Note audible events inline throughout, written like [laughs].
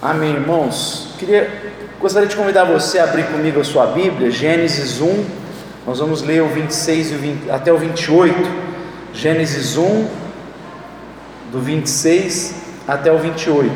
Amém, irmãos. Queria, gostaria de convidar você a abrir comigo a sua Bíblia, Gênesis 1. Nós vamos ler o 26 e o 20, até o 28. Gênesis 1, do 26 até o 28.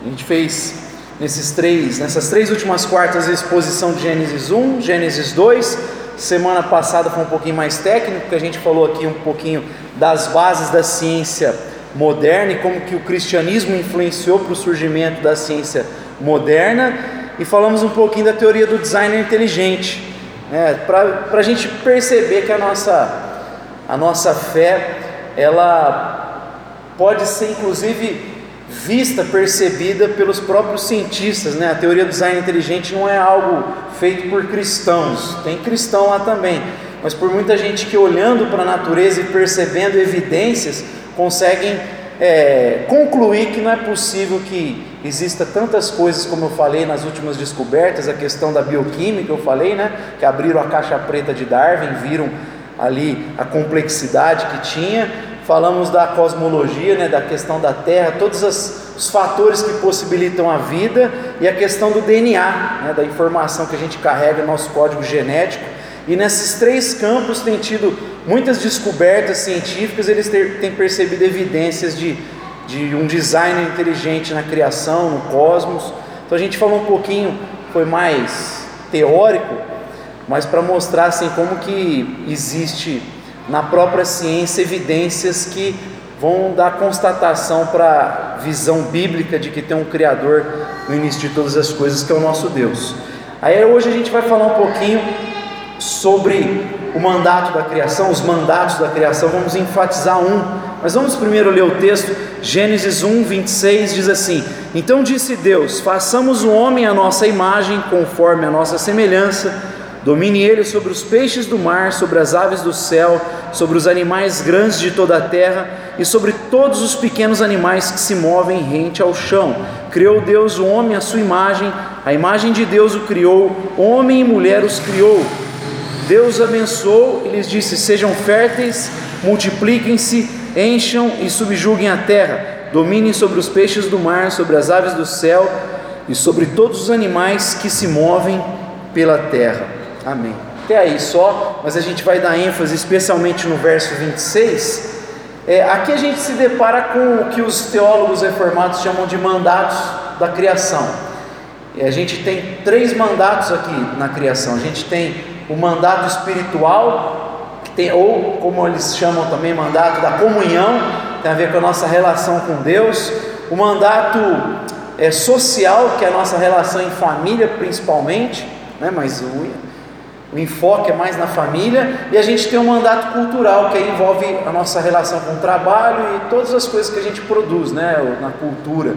A gente fez nesses três, nessas três últimas quartas a exposição de Gênesis 1, Gênesis 2. Semana passada foi um pouquinho mais técnico, porque a gente falou aqui um pouquinho das bases da ciência moderna e como que o cristianismo influenciou para o surgimento da ciência moderna. E falamos um pouquinho da teoria do designer inteligente, né, para a gente perceber que a nossa, a nossa fé ela pode ser inclusive vista, percebida pelos próprios cientistas, né? A teoria do design inteligente não é algo feito por cristãos, tem cristão lá também, mas por muita gente que olhando para a natureza e percebendo evidências conseguem é, concluir que não é possível que exista tantas coisas como eu falei nas últimas descobertas, a questão da bioquímica, eu falei, né? Que abriram a caixa preta de Darwin, viram ali a complexidade que tinha. Falamos da cosmologia, né, da questão da Terra, todos as, os fatores que possibilitam a vida e a questão do DNA, né, da informação que a gente carrega no nosso código genético. E nesses três campos tem tido muitas descobertas científicas, eles têm percebido evidências de, de um design inteligente na criação, no cosmos. Então a gente falou um pouquinho, foi mais teórico, mas para mostrar assim como que existe na própria ciência evidências que vão dar constatação para a visão bíblica de que tem um Criador no início de todas as coisas, que é o nosso Deus. Aí hoje a gente vai falar um pouquinho sobre o mandato da criação, os mandatos da criação, vamos enfatizar um, mas vamos primeiro ler o texto, Gênesis 1, 26 diz assim: Então disse Deus: Façamos o homem à nossa imagem, conforme a nossa semelhança Domine ele sobre os peixes do mar, sobre as aves do céu, sobre os animais grandes de toda a terra e sobre todos os pequenos animais que se movem rente ao chão. Criou Deus o homem à sua imagem, a imagem de Deus o criou, homem e mulher os criou. Deus abençoou e lhes disse: Sejam férteis, multipliquem-se, encham e subjuguem a terra, dominem sobre os peixes do mar, sobre as aves do céu e sobre todos os animais que se movem pela terra. Amém. Até aí só, mas a gente vai dar ênfase especialmente no verso 26. É, aqui a gente se depara com o que os teólogos reformados chamam de mandatos da criação. E a gente tem três mandatos aqui na criação. A gente tem o mandato espiritual, que tem, ou como eles chamam também, mandato da comunhão, tem a ver com a nossa relação com Deus. O mandato é, social, que é a nossa relação em família, principalmente, né? mas o o enfoque é mais na família, e a gente tem um mandato cultural que envolve a nossa relação com o trabalho e todas as coisas que a gente produz né, na cultura.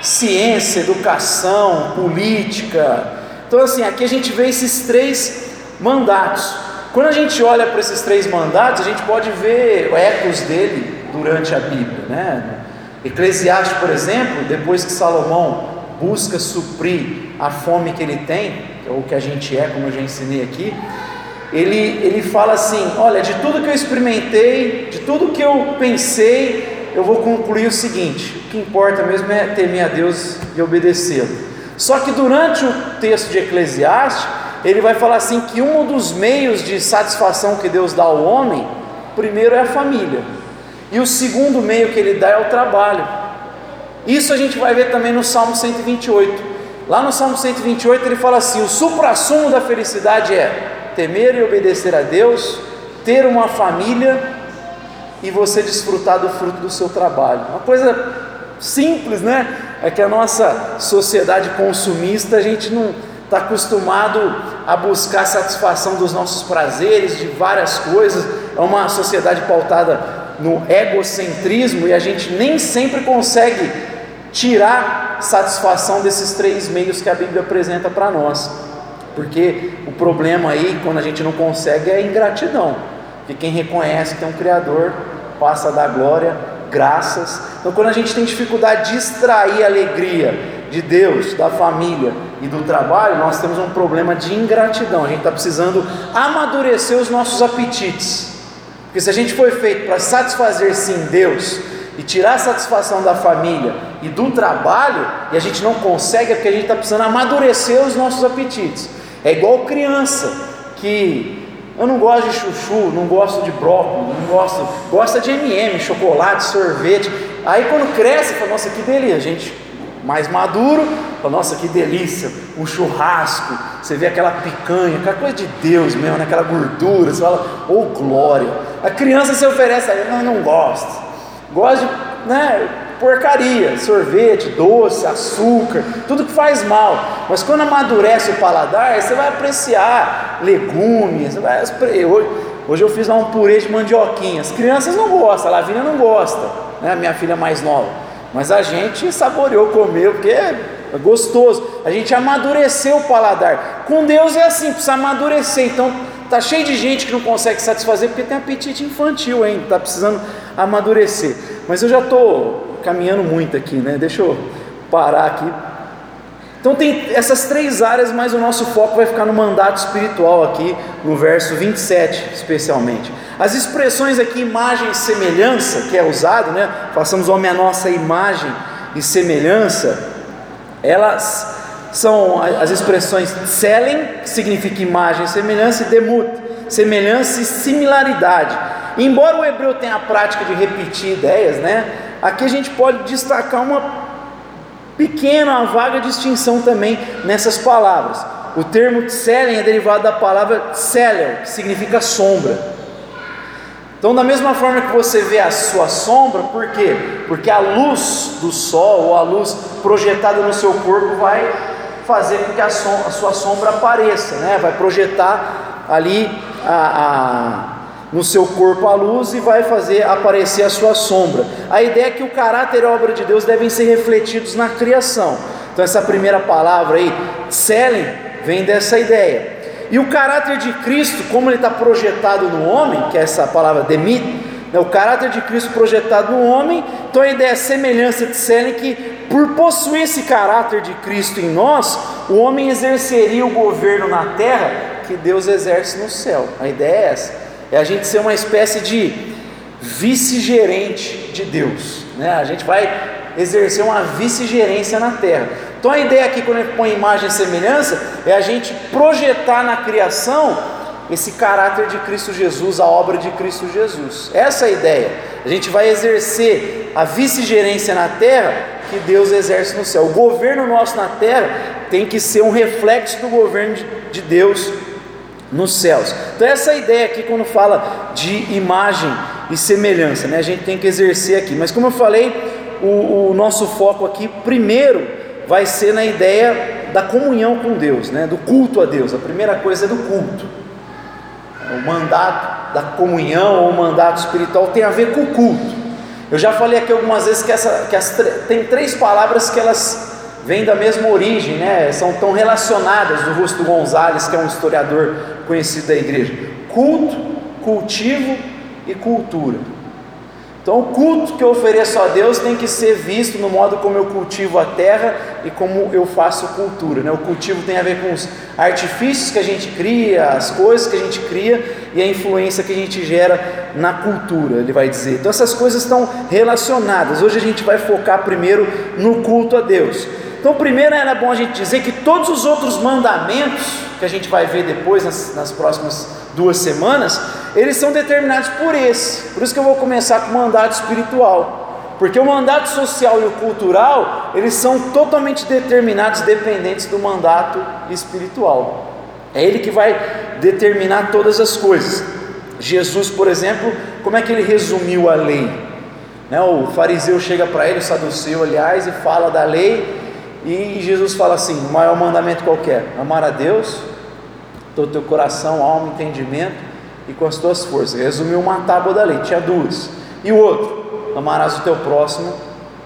Ciência, educação, política. Então, assim, aqui a gente vê esses três mandatos. Quando a gente olha para esses três mandatos, a gente pode ver ecos dele durante a Bíblia. Né? Eclesiastes, por exemplo, depois que Salomão busca suprir a fome que ele tem, ou que a gente é, como eu já ensinei aqui, ele, ele fala assim: Olha, de tudo que eu experimentei, de tudo que eu pensei, eu vou concluir o seguinte: o que importa mesmo é temer a Deus e obedecê-lo. Só que durante o texto de Eclesiastes, ele vai falar assim: que um dos meios de satisfação que Deus dá ao homem, primeiro é a família, e o segundo meio que ele dá é o trabalho. Isso a gente vai ver também no Salmo 128. Lá no Salmo 128 ele fala assim: o supra-sumo da felicidade é temer e obedecer a Deus, ter uma família e você desfrutar do fruto do seu trabalho. Uma coisa simples, né? É que a nossa sociedade consumista, a gente não está acostumado a buscar satisfação dos nossos prazeres, de várias coisas. É uma sociedade pautada no egocentrismo e a gente nem sempre consegue tirar satisfação desses três meios que a Bíblia apresenta para nós. Porque o problema aí, quando a gente não consegue, é a ingratidão. Que quem reconhece que tem um Criador passa a dar glória, graças. Então, quando a gente tem dificuldade de extrair alegria de Deus, da família e do trabalho, nós temos um problema de ingratidão. A gente está precisando amadurecer os nossos apetites. Porque se a gente foi feito para satisfazer sim Deus, e tirar a satisfação da família e do trabalho, e a gente não consegue é porque a gente está precisando amadurecer os nossos apetites. É igual criança que eu não gosto de chuchu, não gosto de brócolis, não gosto, gosta de MM, chocolate, sorvete. Aí quando cresce, fala, nossa, que delícia, gente. Mais maduro, fala, nossa, que delícia, um churrasco, você vê aquela picanha, aquela coisa de Deus mesmo, né? aquela gordura, você fala, oh glória. A criança se oferece, aí, não, não gosto, gosta de, né, porcaria, sorvete, doce, açúcar, tudo que faz mal. Mas quando amadurece o paladar, você vai apreciar legumes. Vai, hoje, hoje eu fiz lá um purê de mandioquinha. As crianças não gostam, a Lavínia não gosta, né? minha filha mais nova. Mas a gente saboreou, comeu, porque é gostoso. A gente amadureceu o paladar. Com Deus é assim, precisa amadurecer. Então, tá cheio de gente que não consegue satisfazer porque tem apetite infantil ainda, está precisando amadurecer. Mas eu já estou caminhando muito aqui, né? Deixa eu parar aqui. Então tem essas três áreas, mas o nosso foco vai ficar no mandato espiritual aqui, no verso 27, especialmente. As expressões aqui, imagem e semelhança, que é usado, né? Façamos homem a nossa imagem e semelhança, elas são as expressões tselen, que significa imagem e semelhança, e demut, semelhança e similaridade. Embora o hebreu tenha a prática de repetir ideias, né? Aqui a gente pode destacar uma pequena, uma vaga distinção também nessas palavras. O termo tselen é derivado da palavra tseler, que significa sombra. Então, da mesma forma que você vê a sua sombra, por quê? Porque a luz do sol ou a luz projetada no seu corpo vai fazer com que a, som a sua sombra apareça, né? vai projetar ali a, a no seu corpo a luz e vai fazer aparecer a sua sombra. A ideia é que o caráter e a obra de Deus devem ser refletidos na criação. Então essa primeira palavra aí, Selen, vem dessa ideia. E o caráter de Cristo, como ele está projetado no homem, que é essa palavra demit, né, o caráter de Cristo projetado no homem, então a ideia é a semelhança de Selen que por possuir esse caráter de Cristo em nós, o homem exerceria o governo na terra que Deus exerce no céu. A ideia é essa é a gente ser uma espécie de vice-gerente de Deus, né? A gente vai exercer uma vice-gerência na terra. Então a ideia aqui, quando a gente põe imagem e semelhança, é a gente projetar na criação esse caráter de Cristo Jesus, a obra de Cristo Jesus. Essa é a ideia. A gente vai exercer a vice-gerência na terra que Deus exerce no céu. O governo nosso na terra tem que ser um reflexo do governo de Deus nos céus. Então essa ideia aqui quando fala de imagem e semelhança, né? A gente tem que exercer aqui. Mas como eu falei, o, o nosso foco aqui primeiro vai ser na ideia da comunhão com Deus, né? Do culto a Deus. A primeira coisa é do culto. O mandato da comunhão ou o mandato espiritual tem a ver com o culto. Eu já falei aqui algumas vezes que, essa, que as, tem três palavras que elas vêm da mesma origem, né? são tão relacionadas do Rusto Gonzalez, que é um historiador conhecido da igreja: culto, cultivo e cultura. Então, o culto que eu ofereço a Deus tem que ser visto no modo como eu cultivo a terra e como eu faço cultura. Né? O cultivo tem a ver com os artifícios que a gente cria, as coisas que a gente cria e a influência que a gente gera na cultura, ele vai dizer. Então, essas coisas estão relacionadas. Hoje a gente vai focar primeiro no culto a Deus. Então, primeiro era bom a gente dizer que todos os outros mandamentos, que a gente vai ver depois nas, nas próximas duas semanas, eles são determinados por esse. Por isso que eu vou começar com o mandato espiritual. Porque o mandato social e o cultural, eles são totalmente determinados, dependentes do mandato espiritual. É ele que vai determinar todas as coisas. Jesus, por exemplo, como é que ele resumiu a lei? Né, o fariseu chega para ele, o saduceu, aliás, e fala da lei, e Jesus fala assim: o maior mandamento qualquer, amar a Deus, todo teu coração, alma, entendimento e com as tuas forças. Resumiu uma tábua da lei, tinha duas. E o outro, amarás o teu próximo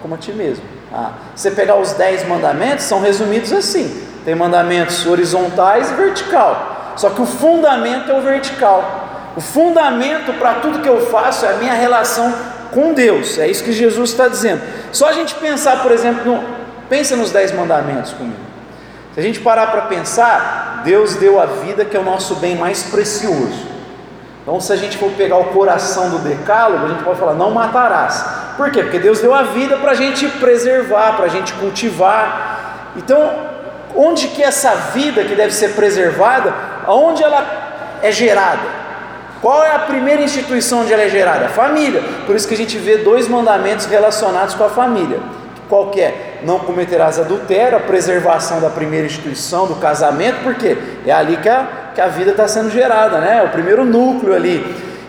como a ti mesmo. Ah, você pegar os dez mandamentos, são resumidos assim: tem mandamentos horizontais e vertical. Só que o fundamento é o vertical. O fundamento para tudo que eu faço é a minha relação com Deus. É isso que Jesus está dizendo. Só a gente pensar, por exemplo, no, Pensa nos dez mandamentos comigo. Se a gente parar para pensar, Deus deu a vida que é o nosso bem mais precioso. Então, se a gente for pegar o coração do decálogo, a gente pode falar: não matarás. Por quê? Porque Deus deu a vida para a gente preservar, para a gente cultivar. Então, onde que essa vida que deve ser preservada, aonde ela é gerada? Qual é a primeira instituição onde ela é gerada? A família. Por isso que a gente vê dois mandamentos relacionados com a família. Qual que é? Não cometerás adultério, a preservação da primeira instituição, do casamento, porque é ali que a, que a vida está sendo gerada, né? É o primeiro núcleo ali.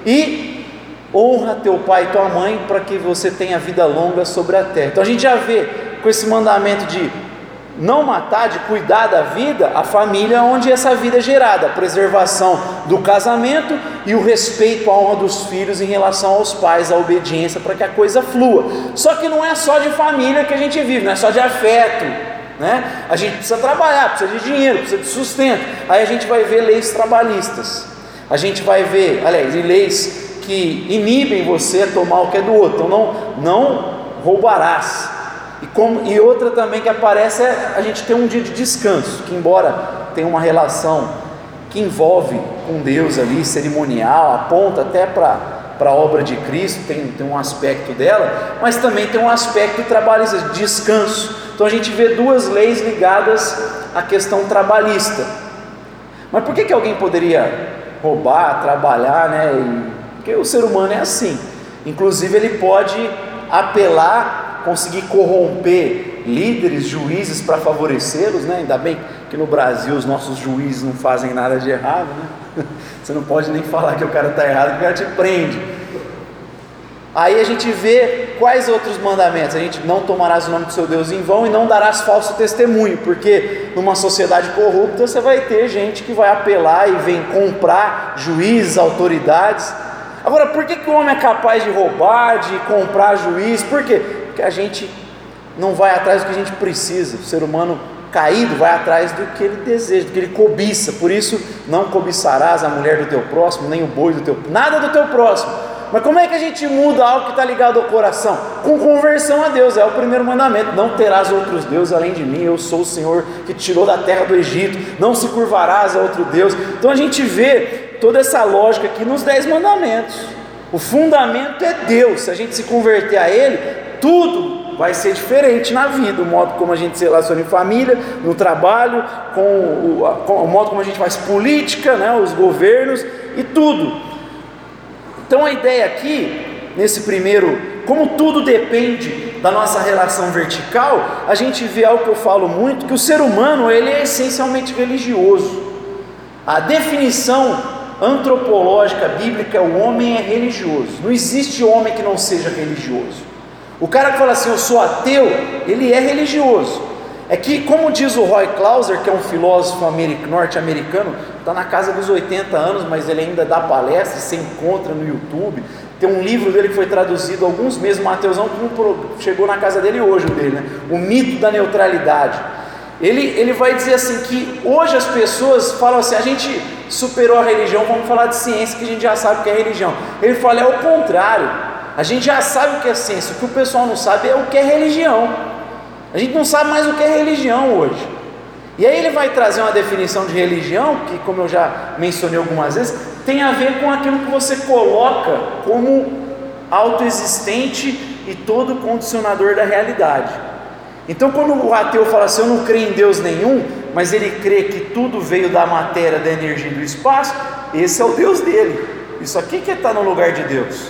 E honra teu pai e tua mãe para que você tenha vida longa sobre a terra. Então a gente já vê com esse mandamento de não matar, de cuidar da vida, a família onde essa vida é gerada, a preservação do casamento e o respeito à honra dos filhos em relação aos pais, a obediência para que a coisa flua. Só que não é só de família que a gente vive, não é só de afeto, né? A gente precisa trabalhar, precisa de dinheiro, precisa de sustento. Aí a gente vai ver leis trabalhistas. A gente vai ver, aliás, leis que inibem você a tomar o que é do outro. Então não não roubarás. E, como, e outra também que aparece é a gente ter um dia de descanso, que embora tenha uma relação que envolve com Deus ali, cerimonial, aponta até para para a obra de Cristo, tem, tem um aspecto dela, mas também tem um aspecto trabalhista, de descanso. Então a gente vê duas leis ligadas à questão trabalhista. Mas por que, que alguém poderia roubar, trabalhar, né? Porque o ser humano é assim. Inclusive ele pode apelar conseguir corromper líderes, juízes para favorecê-los, né? Ainda bem que no Brasil os nossos juízes não fazem nada de errado, né? [laughs] Você não pode nem falar que o cara está errado, que o cara te prende. Aí a gente vê quais outros mandamentos. A gente não tomarás o nome do seu Deus em vão e não darás falso testemunho, porque numa sociedade corrupta você vai ter gente que vai apelar e vem comprar juízes, autoridades. Agora, por que, que o homem é capaz de roubar, de comprar juiz? Por quê? Porque a gente não vai atrás do que a gente precisa. O ser humano caído vai atrás do que ele deseja, do que ele cobiça. Por isso, não cobiçarás a mulher do teu próximo, nem o boi do teu, nada do teu próximo. Mas como é que a gente muda algo que está ligado ao coração? Com conversão a Deus, é o primeiro mandamento: não terás outros deuses além de mim, eu sou o Senhor que tirou da terra do Egito, não se curvarás a outro Deus. Então a gente vê toda essa lógica aqui nos dez mandamentos. O fundamento é Deus, se a gente se converter a Ele, tudo vai ser diferente na vida, o modo como a gente se relaciona em família, no trabalho, com o, com o modo como a gente faz política, né, os governos e tudo. Então a ideia aqui, nesse primeiro, como tudo depende da nossa relação vertical, a gente vê algo que eu falo muito, que o ser humano ele é essencialmente religioso. A definição antropológica bíblica, o homem é religioso. Não existe homem que não seja religioso. O cara que fala assim, eu sou ateu, ele é religioso. É que, como diz o Roy Clauser, que é um filósofo norte-americano, está na casa dos 80 anos, mas ele ainda dá palestras, se encontra no YouTube. Tem um livro dele que foi traduzido alguns meses, Mateusão, que chegou na casa dele hoje, o dele, né? O mito da neutralidade. Ele, ele vai dizer assim que hoje as pessoas falam assim, a gente superou a religião, vamos falar de ciência que a gente já sabe que é religião. Ele fala, é o contrário. A gente já sabe o que é ciência, o que o pessoal não sabe é o que é religião. A gente não sabe mais o que é religião hoje. E aí ele vai trazer uma definição de religião, que como eu já mencionei algumas vezes, tem a ver com aquilo que você coloca como autoexistente e todo condicionador da realidade. Então quando o ateu fala assim, eu não creio em Deus nenhum, mas ele crê que tudo veio da matéria, da energia e do espaço, esse é o Deus dele. Isso aqui que está no lugar de Deus.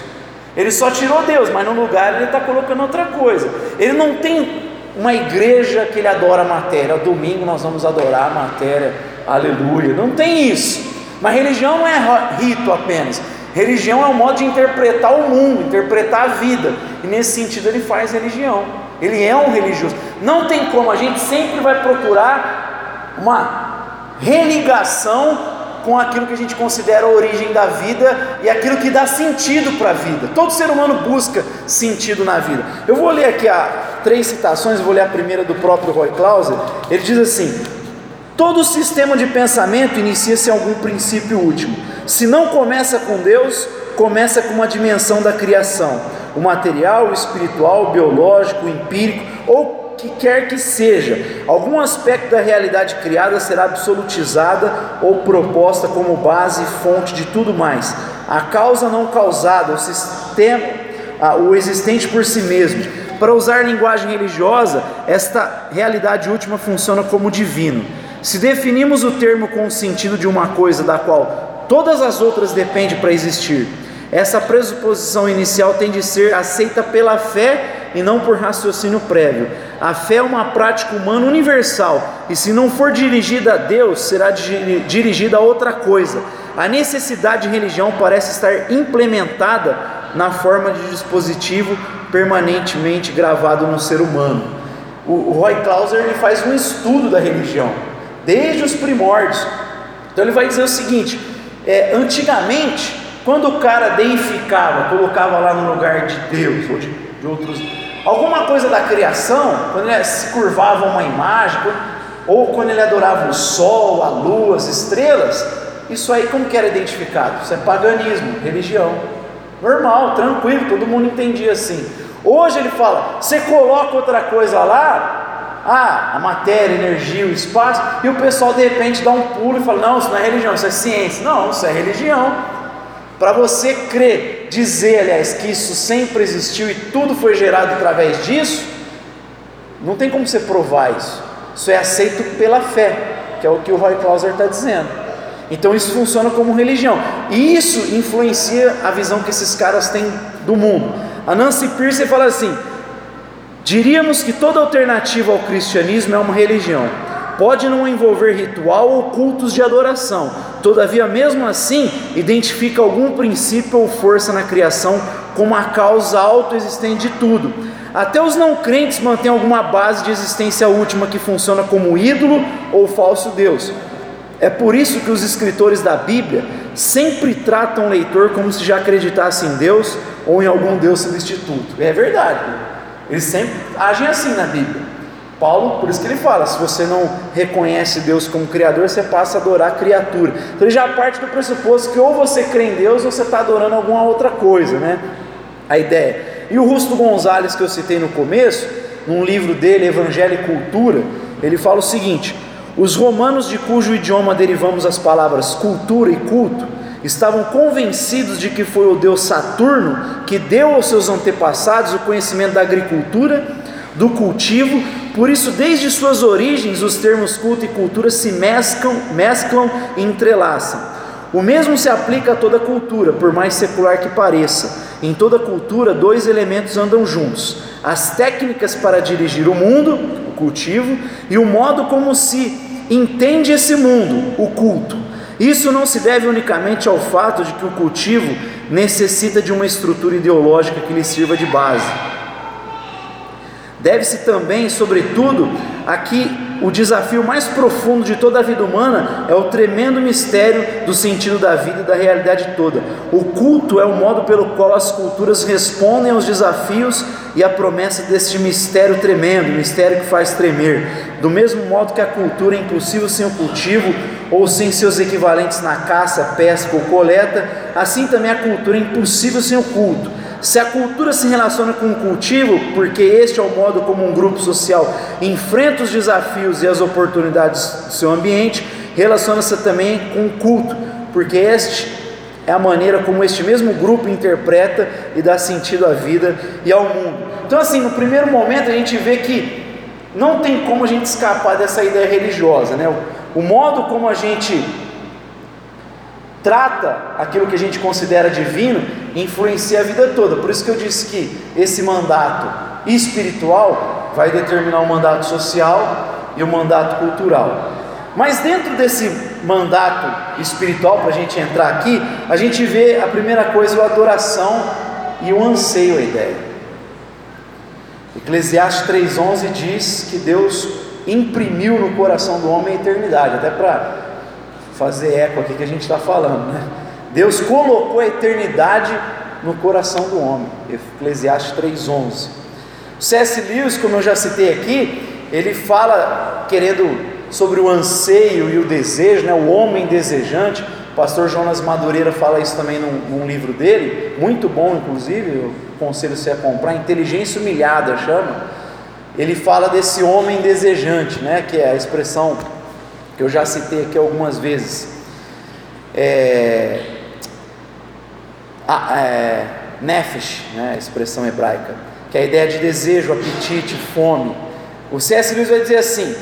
Ele só tirou Deus, mas no lugar ele está colocando outra coisa. Ele não tem uma igreja que ele adora a matéria. Domingo nós vamos adorar a matéria, aleluia. Não tem isso. Mas religião não é rito apenas. Religião é um modo de interpretar o mundo, interpretar a vida. E nesse sentido ele faz religião. Ele é um religioso. Não tem como, a gente sempre vai procurar uma religação com aquilo que a gente considera a origem da vida e aquilo que dá sentido para a vida. Todo ser humano busca sentido na vida. Eu vou ler aqui a três citações, vou ler a primeira do próprio Roy Clauser. Ele diz assim: Todo sistema de pensamento inicia-se em algum princípio último. Se não começa com Deus, começa com uma dimensão da criação, o material, o espiritual, o biológico, o empírico ou que quer que seja, algum aspecto da realidade criada será absolutizada ou proposta como base e fonte de tudo mais. A causa não causada, o sistema, o existente por si mesmo. Para usar linguagem religiosa, esta realidade última funciona como divino. Se definimos o termo com o sentido de uma coisa da qual todas as outras dependem para existir, essa pressuposição inicial tem de ser aceita pela fé e não por raciocínio prévio. A fé é uma prática humana universal e, se não for dirigida a Deus, será dirigida a outra coisa. A necessidade de religião parece estar implementada na forma de dispositivo permanentemente gravado no ser humano. O, Roy Clauser ele faz um estudo da religião, desde os primórdios. Então ele vai dizer o seguinte: é, antigamente quando o cara deificava, colocava lá no lugar de Deus ou de, de outros, alguma coisa da criação, quando ele se curvava uma imagem, ou quando ele adorava o sol, a lua, as estrelas, isso aí como que era identificado? Isso é paganismo, religião. Normal, tranquilo, todo mundo entendia assim. Hoje ele fala, você coloca outra coisa lá, ah, a matéria, a energia, o espaço, e o pessoal de repente dá um pulo e fala, não, isso não é religião, isso é ciência. Não, isso é religião. Para você crer, dizer, aliás, que isso sempre existiu e tudo foi gerado através disso, não tem como você provar isso. Isso é aceito pela fé, que é o que o Roy Clauser está dizendo. Então isso funciona como religião. E isso influencia a visão que esses caras têm do mundo. A Nancy Pierce fala assim: diríamos que toda alternativa ao cristianismo é uma religião pode não envolver ritual ou cultos de adoração, todavia, mesmo assim, identifica algum princípio ou força na criação como a causa autoexistente de tudo. Até os não crentes mantêm alguma base de existência última que funciona como ídolo ou falso Deus. É por isso que os escritores da Bíblia sempre tratam o leitor como se já acreditasse em Deus ou em algum Deus substituto. É verdade. Eles sempre agem assim na Bíblia. Paulo, por isso que ele fala: se você não reconhece Deus como Criador, você passa a adorar a criatura. Então ele já parte do pressuposto que ou você crê em Deus ou você está adorando alguma outra coisa, né? A ideia. E o Rusto Gonzalez, que eu citei no começo, num livro dele, Evangelho e Cultura, ele fala o seguinte: os romanos, de cujo idioma derivamos as palavras cultura e culto, estavam convencidos de que foi o deus Saturno que deu aos seus antepassados o conhecimento da agricultura, do cultivo por isso, desde suas origens, os termos culto e cultura se mesclam, mesclam e entrelaçam. O mesmo se aplica a toda cultura, por mais secular que pareça. Em toda cultura, dois elementos andam juntos: as técnicas para dirigir o mundo, o cultivo, e o modo como se entende esse mundo, o culto. Isso não se deve unicamente ao fato de que o cultivo necessita de uma estrutura ideológica que lhe sirva de base Deve-se também, sobretudo, aqui o desafio mais profundo de toda a vida humana é o tremendo mistério do sentido da vida e da realidade toda. O culto é o modo pelo qual as culturas respondem aos desafios e à promessa deste mistério tremendo, mistério que faz tremer. Do mesmo modo que a cultura é impossível sem o cultivo ou sem seus equivalentes na caça, pesca ou coleta, assim também a cultura é impossível sem o culto. Se a cultura se relaciona com o cultivo, porque este é o modo como um grupo social enfrenta os desafios e as oportunidades do seu ambiente, relaciona-se também com o culto, porque este é a maneira como este mesmo grupo interpreta e dá sentido à vida e ao mundo. Então, assim, no primeiro momento a gente vê que não tem como a gente escapar dessa ideia religiosa, né? O, modo como a gente trata aquilo que a gente considera divino, influencia a vida toda. Por isso que eu disse que esse mandato espiritual vai determinar o mandato social e o mandato cultural. Mas dentro desse mandato espiritual, para a gente entrar aqui, a gente vê a primeira coisa, a adoração e o anseio, a ideia. Eclesiastes 3,11 diz que Deus imprimiu no coração do homem a eternidade, até para fazer eco aqui que a gente está falando, né? Deus colocou a eternidade no coração do homem. Eclesiastes 3:11. C.S. Lewis, como eu já citei aqui, ele fala querendo sobre o anseio e o desejo, né? O homem desejante. O pastor Jonas Madureira fala isso também num, num livro dele, muito bom, inclusive. Eu aconselho você a comprar. Inteligência humilhada chama. Ele fala desse homem desejante, né? Que é a expressão que eu já citei aqui algumas vezes. É, é, nefesh, né, a expressão hebraica, que é a ideia de desejo, apetite, fome. O C.S. Lewis vai dizer assim: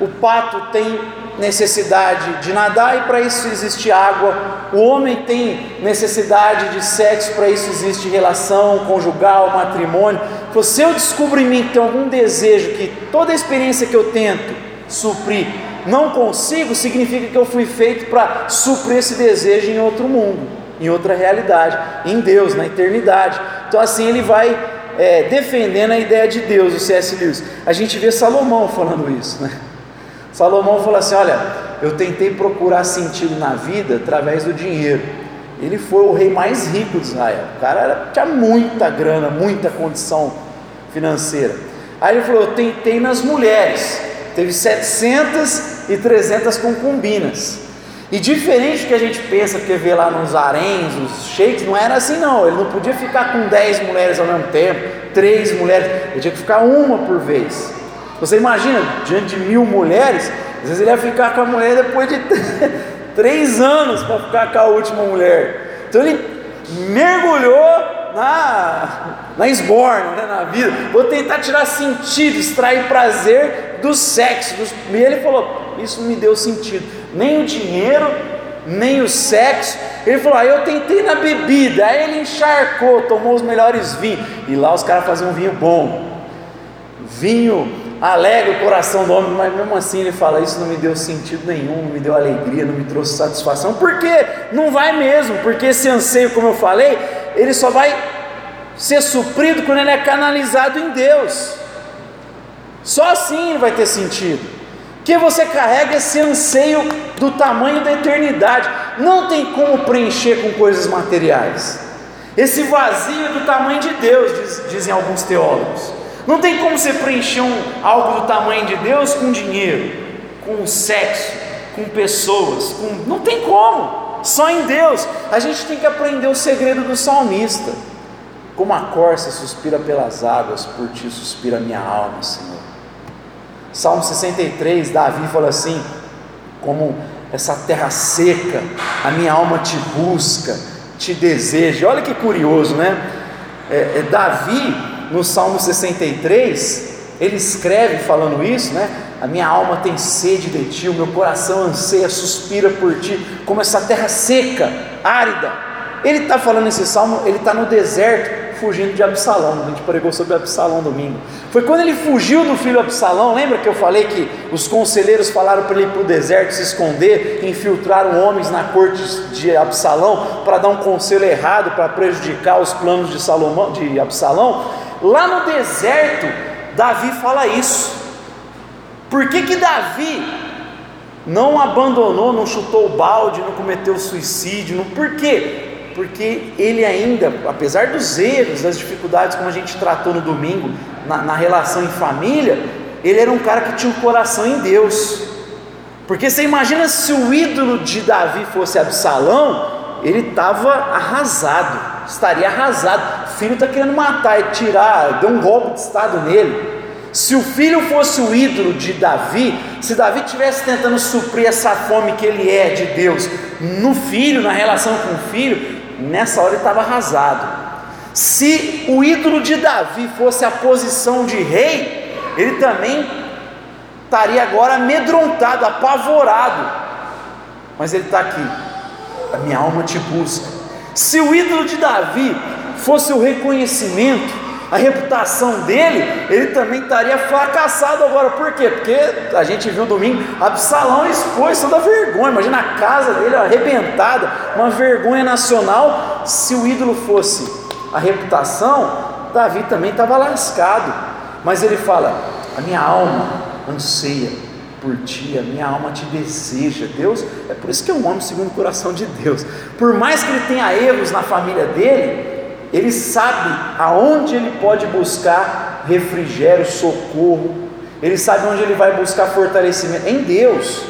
o pato tem necessidade de nadar e para isso existe água. O homem tem necessidade de sexo, para isso existe relação conjugal, matrimônio. Se eu descubro em mim que tem algum desejo que toda a experiência que eu tento suprir não consigo, significa que eu fui feito para suprir esse desejo em outro mundo, em outra realidade, em Deus, na eternidade. Então assim ele vai é, defendendo a ideia de Deus, o C.S. Lewis. A gente vê Salomão falando isso, né? Salomão falou assim: Olha, eu tentei procurar sentido na vida através do dinheiro. Ele foi o rei mais rico de Israel. O cara era, tinha muita grana, muita condição financeira. Aí ele falou: Eu tentei nas mulheres. Teve 700 e 300 concubinas. E diferente do que a gente pensa, porque vê lá nos haréns, os sheiks, não era assim não. Ele não podia ficar com 10 mulheres ao mesmo tempo, três mulheres, ele tinha que ficar uma por vez. Você imagina, diante de mil mulheres, às vezes ele ia ficar com a mulher depois de [laughs] três anos para ficar com a última mulher. Então ele mergulhou na, na esborna, né, na vida. Vou tentar tirar sentido, extrair prazer do sexo. Dos... E ele falou: Isso me deu sentido. Nem o dinheiro, nem o sexo. Ele falou: ah, Eu tentei na bebida. Aí ele encharcou, tomou os melhores vinhos. E lá os caras faziam um vinho bom. Vinho alegra o coração do homem, mas mesmo assim ele fala: Isso não me deu sentido nenhum, não me deu alegria, não me trouxe satisfação. Por quê? Não vai mesmo, porque esse anseio, como eu falei, ele só vai ser suprido quando ele é canalizado em Deus. Só assim ele vai ter sentido. Que você carrega esse anseio do tamanho da eternidade. Não tem como preencher com coisas materiais. Esse vazio é do tamanho de Deus, diz, dizem alguns teólogos. Não tem como você preencher um, algo do tamanho de Deus com dinheiro, com sexo, com pessoas, com... não tem como. Só em Deus. A gente tem que aprender o segredo do salmista. Como a corça suspira pelas águas, por ti suspira minha alma, Senhor. Salmo 63, Davi fala assim: como essa terra seca, a minha alma te busca, te deseja. Olha que curioso, né? É, é Davi no Salmo 63, ele escreve falando isso, né? A minha alma tem sede de ti, o meu coração anseia, suspira por ti, como essa terra seca, árida. Ele está falando esse salmo, ele está no deserto, fugindo de Absalão. A gente pregou sobre Absalão domingo. Foi quando ele fugiu do filho Absalão. Lembra que eu falei que os conselheiros falaram para ele ir para o deserto se esconder, infiltraram homens na corte de Absalão para dar um conselho errado, para prejudicar os planos de Salomão, de Absalão? Lá no deserto, Davi fala isso. Por que, que Davi não abandonou, não chutou o balde, não cometeu suicídio? Não, por quê? Porque ele ainda, apesar dos erros, das dificuldades, como a gente tratou no domingo, na, na relação em família, ele era um cara que tinha um coração em Deus. Porque você imagina se o ídolo de Davi fosse Absalão, ele estava arrasado, estaria arrasado filho está querendo matar e tirar, deu um golpe de Estado nele. Se o filho fosse o ídolo de Davi, se Davi estivesse tentando suprir essa fome que ele é de Deus no filho, na relação com o filho, nessa hora ele estava arrasado. Se o ídolo de Davi fosse a posição de rei, ele também estaria agora amedrontado, apavorado. Mas ele está aqui, a minha alma te busca. Se o ídolo de Davi fosse o reconhecimento, a reputação dele, ele também estaria fracassado agora. Por quê? Porque a gente viu domingo, Absalão expôs toda a vergonha. Imagina a casa dele arrebentada, uma vergonha nacional. Se o ídolo fosse a reputação, Davi também estava lascado. Mas ele fala: a minha alma anseia por ti, a minha alma te deseja. Deus, é por isso que eu amo segundo o coração de Deus. Por mais que ele tenha erros na família dele, ele sabe aonde ele pode buscar refrigério, socorro, ele sabe onde ele vai buscar fortalecimento em Deus.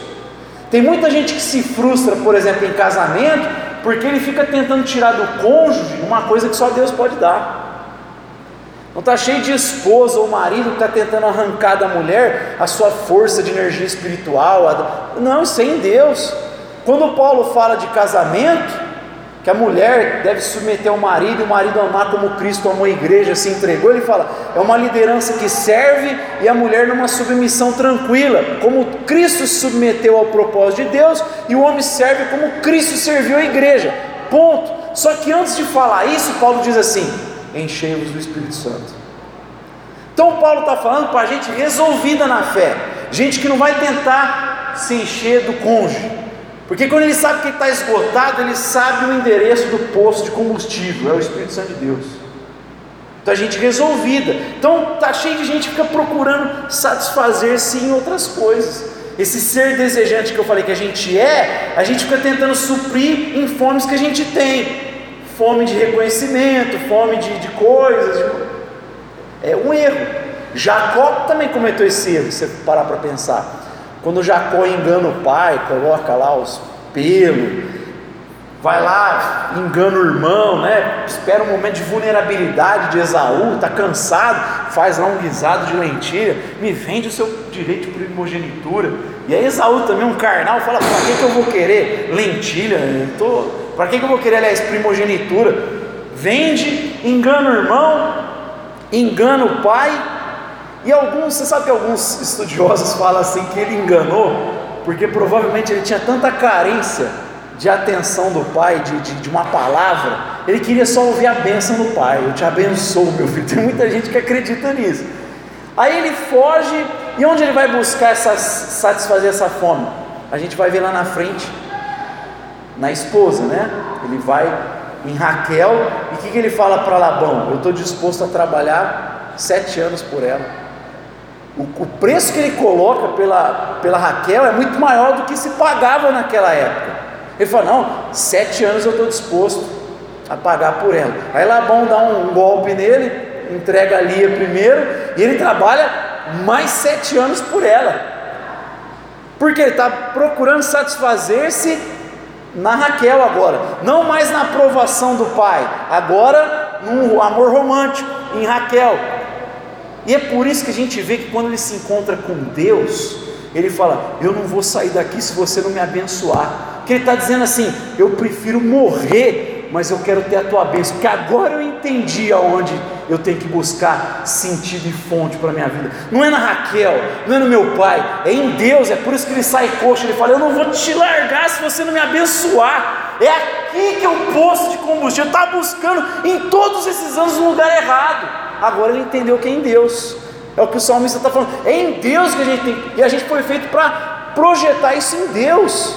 Tem muita gente que se frustra, por exemplo, em casamento, porque ele fica tentando tirar do cônjuge uma coisa que só Deus pode dar. Não está cheio de esposa ou marido que está tentando arrancar da mulher a sua força de energia espiritual. Não, isso é em Deus. Quando Paulo fala de casamento, que a mulher deve submeter ao marido e o marido amar como Cristo amou a igreja, se entregou. Ele fala, é uma liderança que serve e a mulher numa submissão tranquila, como Cristo se submeteu ao propósito de Deus e o homem serve como Cristo serviu a igreja. Ponto. Só que antes de falar isso, Paulo diz assim: enchei-vos do Espírito Santo. Então Paulo está falando para a gente resolvida na fé, gente que não vai tentar se encher do cônjuge, porque quando ele sabe que está esgotado, ele sabe o endereço do posto de combustível, é o Espírito Santo de Deus. Então a gente resolvida. Então tá cheio de gente que fica procurando satisfazer-se em outras coisas. Esse ser desejante que eu falei que a gente é, a gente fica tentando suprir em fomes que a gente tem. Fome de reconhecimento, fome de, de coisas. De... É um erro. Jacó também cometeu esse erro, se você parar para pensar. Quando Jacó engana o pai, coloca lá os pelos, vai lá, engana o irmão, né? Espera um momento de vulnerabilidade de Esaú, está cansado, faz lá um guisado de lentilha, me vende o seu direito de primogenitura. E aí Esaú também, um carnal, fala, para que, que eu vou querer lentilha? Para que, que eu vou querer, aliás, primogenitura? Vende, engana o irmão, engana o pai, e alguns, você sabe que alguns estudiosos falam assim que ele enganou, porque provavelmente ele tinha tanta carência de atenção do pai, de, de, de, uma palavra, ele queria só ouvir a bênção do pai. Eu te abençoo, meu filho. [laughs] Tem muita gente que acredita nisso. Aí ele foge, e onde ele vai buscar essa, satisfazer essa fome? A gente vai ver lá na frente, na esposa, né? Ele vai em Raquel, e o que, que ele fala para Labão? Eu estou disposto a trabalhar sete anos por ela. O, o, preço que ele coloca pela, pela Raquel é muito maior do que se pagava naquela época. Ele fala: Não, sete anos eu estou disposto a pagar por ela. Aí Labão dá um, um golpe nele, entrega a Lia primeiro, e ele trabalha mais sete anos por ela, porque ele está procurando satisfazer-se na Raquel agora, não mais na aprovação do pai, agora no amor romântico em Raquel. E é por isso que a gente vê que quando ele se encontra com Deus, ele fala: Eu não vou sair daqui se você não me abençoar. Que ele está dizendo assim: Eu prefiro morrer, mas eu quero ter a tua bênção. Porque agora eu entendi aonde eu tenho que buscar sentido e fonte para a minha vida. Não é na Raquel, não é no meu pai, é em Deus. É por isso que ele sai coxo. Ele fala: Eu não vou te largar se você não me abençoar. É aqui que é o posto de combustível. Está buscando em todos esses anos no lugar errado agora ele entendeu que é em Deus. É o que o salmista está falando. É em Deus que a gente tem. E a gente foi feito para projetar isso em Deus.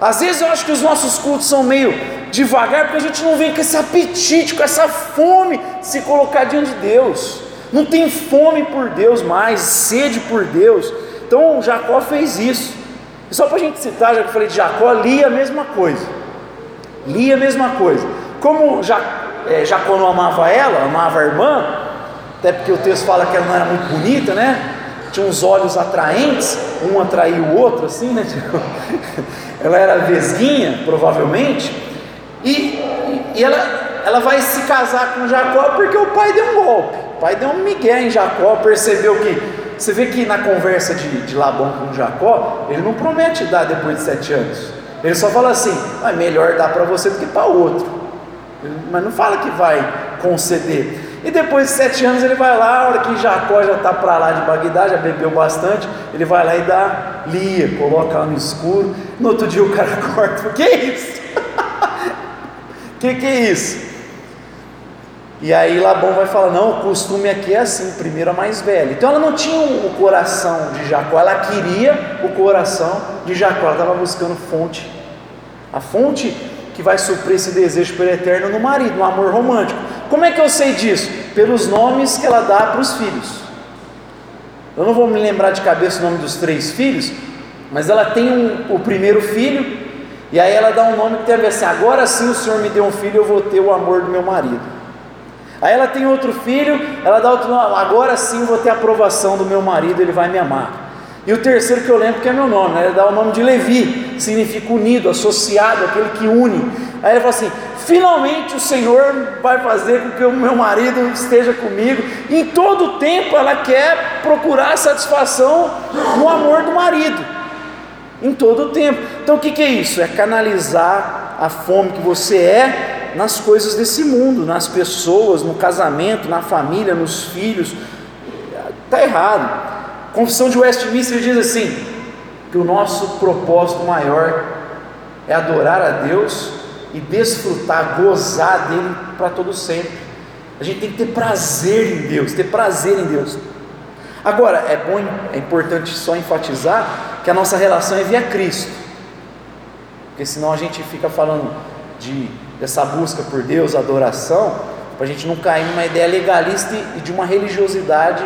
Às vezes eu acho que os nossos cultos são meio devagar, porque a gente não vem com esse apetite, com essa fome de se colocar diante de Deus. Não tem fome por Deus mais, sede por Deus. Então Jacó fez isso. E só para a gente citar, já que eu falei de Jacó, Lia a mesma coisa. Lia a mesma coisa. Como Jacó é, Jacó não amava ela, amava a irmã, até porque o texto fala que ela não era muito bonita, né? Tinha uns olhos atraentes, um atraía o outro, assim, né? [laughs] ela era vesguinha, provavelmente, e, e ela, ela vai se casar com Jacó porque o pai deu um golpe, o pai deu um migué em Jacó, percebeu que. Você vê que na conversa de, de Labão com Jacó, ele não promete dar depois de sete anos. Ele só fala assim: é melhor dar para você do que para outro mas não fala que vai conceder. E depois de sete anos ele vai lá, a hora que Jacó já está para lá de Bagdá, já bebeu bastante, ele vai lá e dá Lia, coloca lá no escuro. No outro dia o cara [laughs] corta, o que é isso? O [laughs] que, que é isso? E aí Labão vai falar: não, o costume aqui é assim, primeiro a mais velha. Então ela não tinha o coração de Jacó, ela queria o coração de Jacó, ela estava buscando fonte. A fonte que vai suprir esse desejo pelo eterno no marido, no amor romântico. Como é que eu sei disso? Pelos nomes que ela dá para os filhos. Eu não vou me lembrar de cabeça o nome dos três filhos, mas ela tem um, o primeiro filho, e aí ela dá um nome que tem a ver assim: agora sim o Senhor me deu um filho, eu vou ter o amor do meu marido. Aí ela tem outro filho, ela dá outro nome, agora sim eu vou ter a aprovação do meu marido, ele vai me amar. E o terceiro que eu lembro que é meu nome, né? ele dá o nome de Levi, significa unido, associado, aquele que une. Aí ele fala assim: finalmente o Senhor vai fazer com que o meu marido esteja comigo. Em todo o tempo ela quer procurar satisfação no amor do marido. Em todo o tempo. Então o que, que é isso? É canalizar a fome que você é nas coisas desse mundo, nas pessoas, no casamento, na família, nos filhos. Está errado. Confissão de Westminster diz assim: que o nosso propósito maior é adorar a Deus e desfrutar, gozar dele para todo sempre. A gente tem que ter prazer em Deus, ter prazer em Deus. Agora, é bom, é importante só enfatizar que a nossa relação é via Cristo. Porque senão a gente fica falando de dessa busca por Deus, adoração, para a gente não cair numa ideia legalista e de uma religiosidade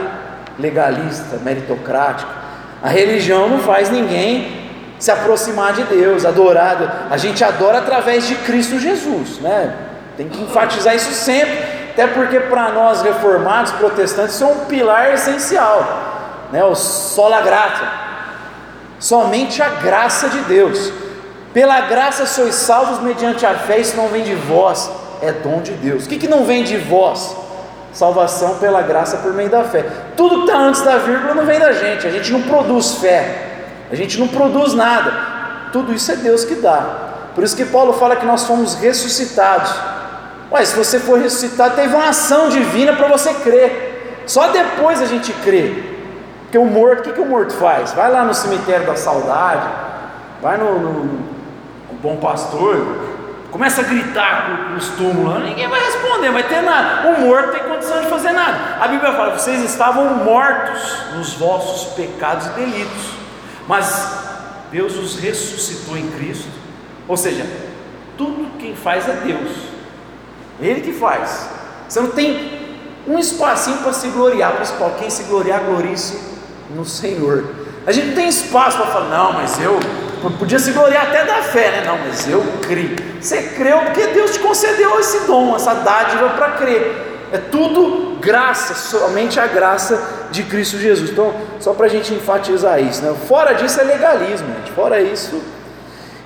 legalista, meritocrática. A religião não faz ninguém se aproximar de Deus, adorar. A gente adora através de Cristo Jesus, né? Tem que enfatizar isso sempre, até porque para nós reformados, protestantes, isso é um pilar essencial, né? O sola grata, somente a graça de Deus. Pela graça sois salvos mediante a fé, isso não vem de vós, é dom de Deus. O que, que não vem de vós? Salvação pela graça por meio da fé. Tudo que está antes da vírgula não vem da gente, a gente não produz fé, a gente não produz nada, tudo isso é Deus que dá. Por isso que Paulo fala que nós fomos ressuscitados. Mas se você for ressuscitado, teve uma ação divina para você crer. Só depois a gente crê. Porque o morto, o que, que o morto faz? Vai lá no cemitério da saudade, vai no, no, no bom pastor, começa a gritar com os túmulos, ninguém vai responder, vai ter nada. O morto tem condição de fazer nada. A Bíblia fala: vocês estavam mortos nos vossos pecados e delitos, mas Deus os ressuscitou em Cristo. Ou seja, tudo quem faz é Deus. Ele que faz. Você não tem um espacinho para se gloriar, principal. Quem se gloriar, glorie-se no Senhor. A gente não tem espaço para falar, não, mas eu podia se gloriar até da fé, né? Não, mas eu creio. Você creu porque Deus te concedeu esse dom, essa dádiva para crer. É tudo graça, somente a graça de Cristo Jesus. Então, só para a gente enfatizar isso, né? Fora disso é legalismo, gente. Fora isso.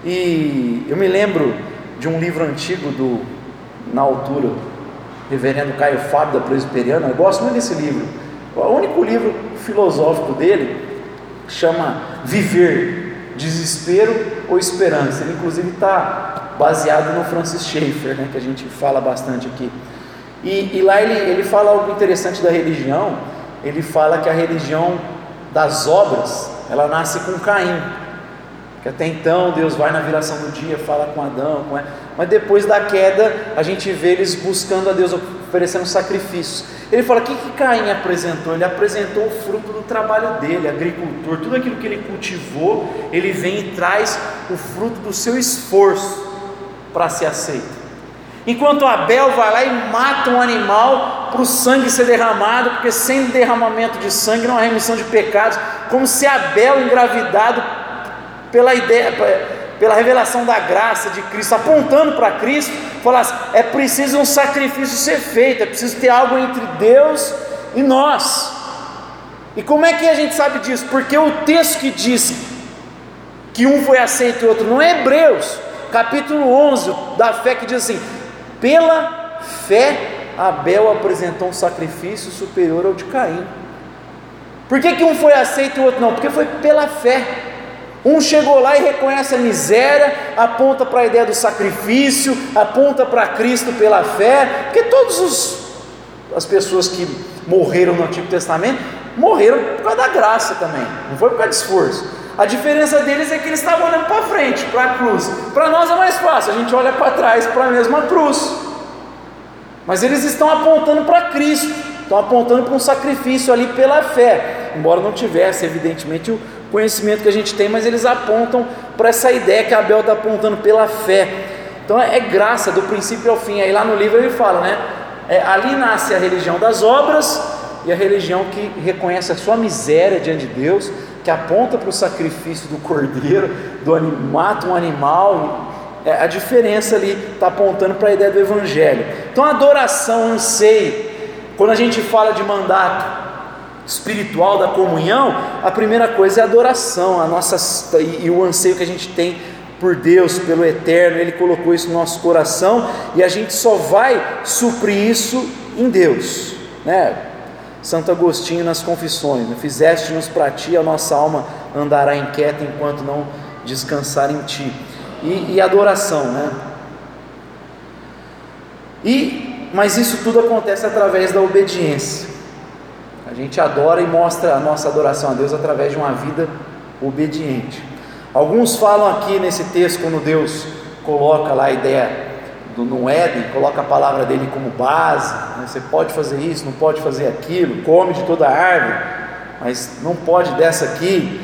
E eu me lembro de um livro antigo do na altura, reverendo Caio Fábio da Presbiteriana, eu gosto muito desse livro. O único livro filosófico dele chama Viver, Desespero ou Esperança. Ele inclusive está baseado no Francis Schaeffer, né, que a gente fala bastante aqui. E, e lá ele, ele fala algo interessante da religião. Ele fala que a religião das obras, ela nasce com Caim. Que até então Deus vai na viração do dia, fala com Adão, com mas depois da queda a gente vê eles buscando a Deus, oferecendo sacrifícios. Ele fala: o que, que Caim apresentou? Ele apresentou o fruto do trabalho dele, agricultor, tudo aquilo que ele cultivou, ele vem e traz o fruto do seu esforço para ser aceito. Enquanto Abel vai lá e mata um animal para o sangue ser derramado, porque sem derramamento de sangue não há remissão de pecados, como se Abel engravidado pela ideia pela revelação da graça de Cristo, apontando para Cristo, falasse: é preciso um sacrifício ser feito, é preciso ter algo entre Deus e nós. E como é que a gente sabe disso? Porque o texto que diz que um foi aceito e o outro não é Hebreus, capítulo 11 da fé, que diz assim: pela fé Abel apresentou um sacrifício superior ao de Caim. Por que, que um foi aceito e o outro não? Porque foi pela fé. Um chegou lá e reconhece a miséria, aponta para a ideia do sacrifício, aponta para Cristo pela fé, porque todas as pessoas que morreram no Antigo Testamento morreram por causa da graça também, não foi por causa de esforço. A diferença deles é que eles estavam olhando para frente, para a cruz. Para nós é mais fácil, a gente olha para trás para a mesma cruz. Mas eles estão apontando para Cristo, estão apontando para um sacrifício ali pela fé, embora não tivesse, evidentemente, o conhecimento que a gente tem, mas eles apontam para essa ideia que Abel está apontando pela fé. Então é, graça do princípio ao fim. Aí lá no livro ele fala, né? É, ali nasce a religião das obras e a religião que reconhece a sua miséria diante de Deus, que aponta para o sacrifício do cordeiro, do anim, mata um animal. É, a diferença ali está apontando para a ideia do evangelho. Então adoração, anseio, quando a gente fala de mandato, espiritual da comunhão, a primeira coisa é a adoração, a nossa e, e o anseio que a gente tem por Deus, pelo eterno, Ele colocou isso no nosso coração e a gente só vai suprir isso em Deus, né? Santo Agostinho nas Confissões, né? fizeste-nos para ti, a nossa alma andará inquieta enquanto não descansar em ti. E, e adoração, né? E, mas isso tudo acontece através da obediência. A gente adora e mostra a nossa adoração a Deus através de uma vida obediente. Alguns falam aqui nesse texto, quando Deus coloca lá a ideia do, no Éden, coloca a palavra dele como base, né? você pode fazer isso, não pode fazer aquilo, come de toda árvore, mas não pode dessa aqui,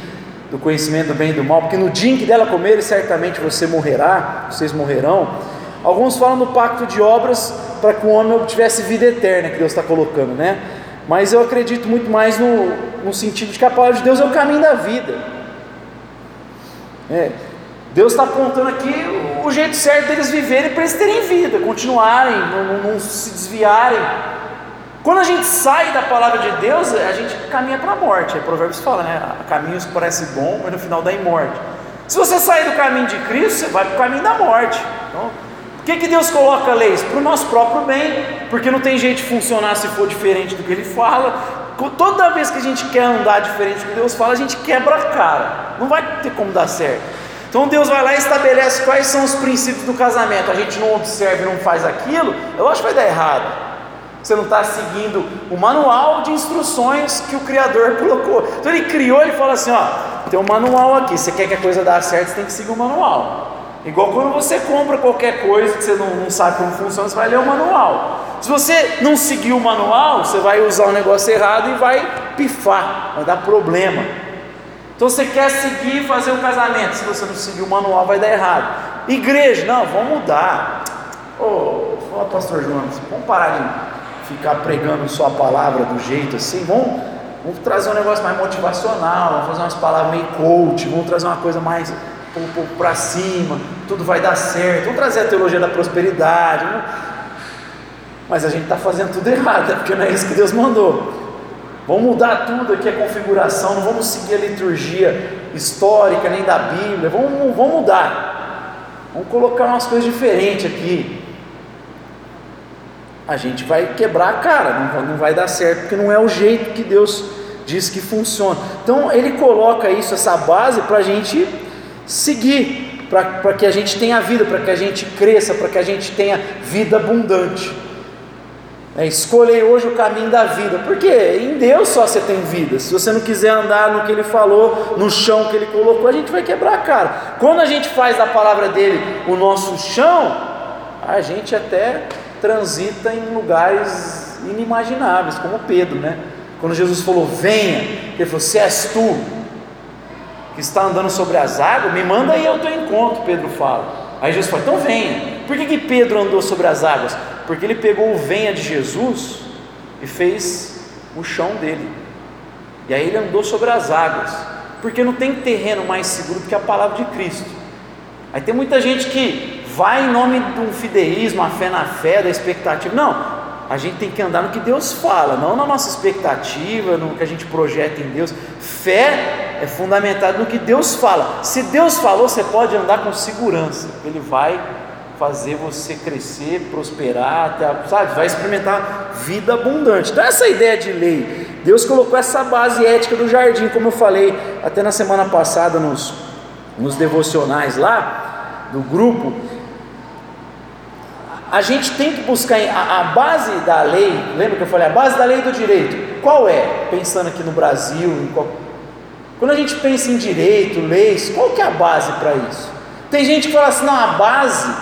do conhecimento do bem e do mal, porque no dia em que dela comer, certamente você morrerá, vocês morrerão. Alguns falam no pacto de obras para que o homem obtivesse vida eterna, que Deus está colocando, né? Mas eu acredito muito mais no, no sentido de que a palavra de Deus é o caminho da vida. É, Deus está apontando aqui o jeito certo deles viverem para eles terem vida, continuarem, não, não, se desviarem. Quando a gente sai da palavra de Deus, a gente caminha para a morte. Aí Provérbios fala, né? Caminhos parece bom, mas no final dá em morte. Se você sair do caminho de Cristo, você vai para o caminho da morte. Então, por que, que Deus coloca leis? Para o nosso próprio bem, porque não tem jeito de funcionar se for diferente do que Ele fala. Toda vez que a gente quer andar diferente do que Deus fala, a gente quebra a cara. Não vai ter como dar certo. Então Deus vai lá e estabelece quais são os princípios do casamento. A gente não observa e não faz aquilo, eu acho que vai dar errado. Você não está seguindo o manual de instruções que o Criador [laughs] colocou. Então ele criou, ele falou assim: ó, tem um manual aqui. Você quer que a coisa dê certo, você tem que seguir o manual. Igual quando você compra qualquer coisa que você não, não sabe como funciona, você vai ler o manual. Se você não seguir o manual, você vai usar o negócio errado e vai pifar, vai dar problema. Então você quer seguir e fazer um casamento, se você não seguir o manual, vai dar errado. Igreja, não, vamos mudar. Ô, oh, pastor Jonas, vamos parar de ficar pregando sua palavra do jeito assim, vamos, vamos trazer um negócio mais motivacional, vamos fazer umas palavras meio coach, vamos trazer uma coisa mais para cima, tudo vai dar certo, vamos trazer a teologia da prosperidade, né? mas a gente está fazendo tudo errado, é porque não é isso que Deus mandou. Vamos mudar tudo aqui a configuração, não vamos seguir a liturgia histórica nem da Bíblia, vamos, vamos mudar, vamos colocar umas coisas diferentes aqui a gente vai quebrar a cara, não, não vai dar certo, porque não é o jeito que Deus diz que funciona. Então ele coloca isso, essa base, para a gente seguir, para que a gente tenha vida, para que a gente cresça, para que a gente tenha vida abundante. É, escolher hoje o caminho da vida, porque em Deus só você tem vida. Se você não quiser andar no que Ele falou, no chão que Ele colocou, a gente vai quebrar a cara. Quando a gente faz da palavra dele o nosso chão, a gente até transita em lugares inimagináveis, como Pedro, né? Quando Jesus falou, venha, ele falou, se és tu que está andando sobre as águas, me manda aí ao teu encontro, Pedro fala. Aí Jesus fala, então venha. Por que, que Pedro andou sobre as águas? Porque ele pegou o venha de Jesus e fez o chão dele. E aí ele andou sobre as águas. Porque não tem terreno mais seguro do que a palavra de Cristo. Aí tem muita gente que vai em nome de um fideísmo, a fé na fé, da expectativa. Não, a gente tem que andar no que Deus fala, não na nossa expectativa, no que a gente projeta em Deus. Fé é fundamentada no que Deus fala. Se Deus falou, você pode andar com segurança. Ele vai fazer você crescer, prosperar, sabe? Vai experimentar vida abundante. Então essa ideia de lei, Deus colocou essa base ética do jardim, como eu falei até na semana passada nos, nos devocionais lá do grupo a gente tem que buscar a, a, base da lei, lembra que eu falei, a base da lei do direito, qual é? Pensando aqui no Brasil, qual, quando a gente pensa em direito, leis, qual que é a base para isso? Tem gente que fala assim, não, a base,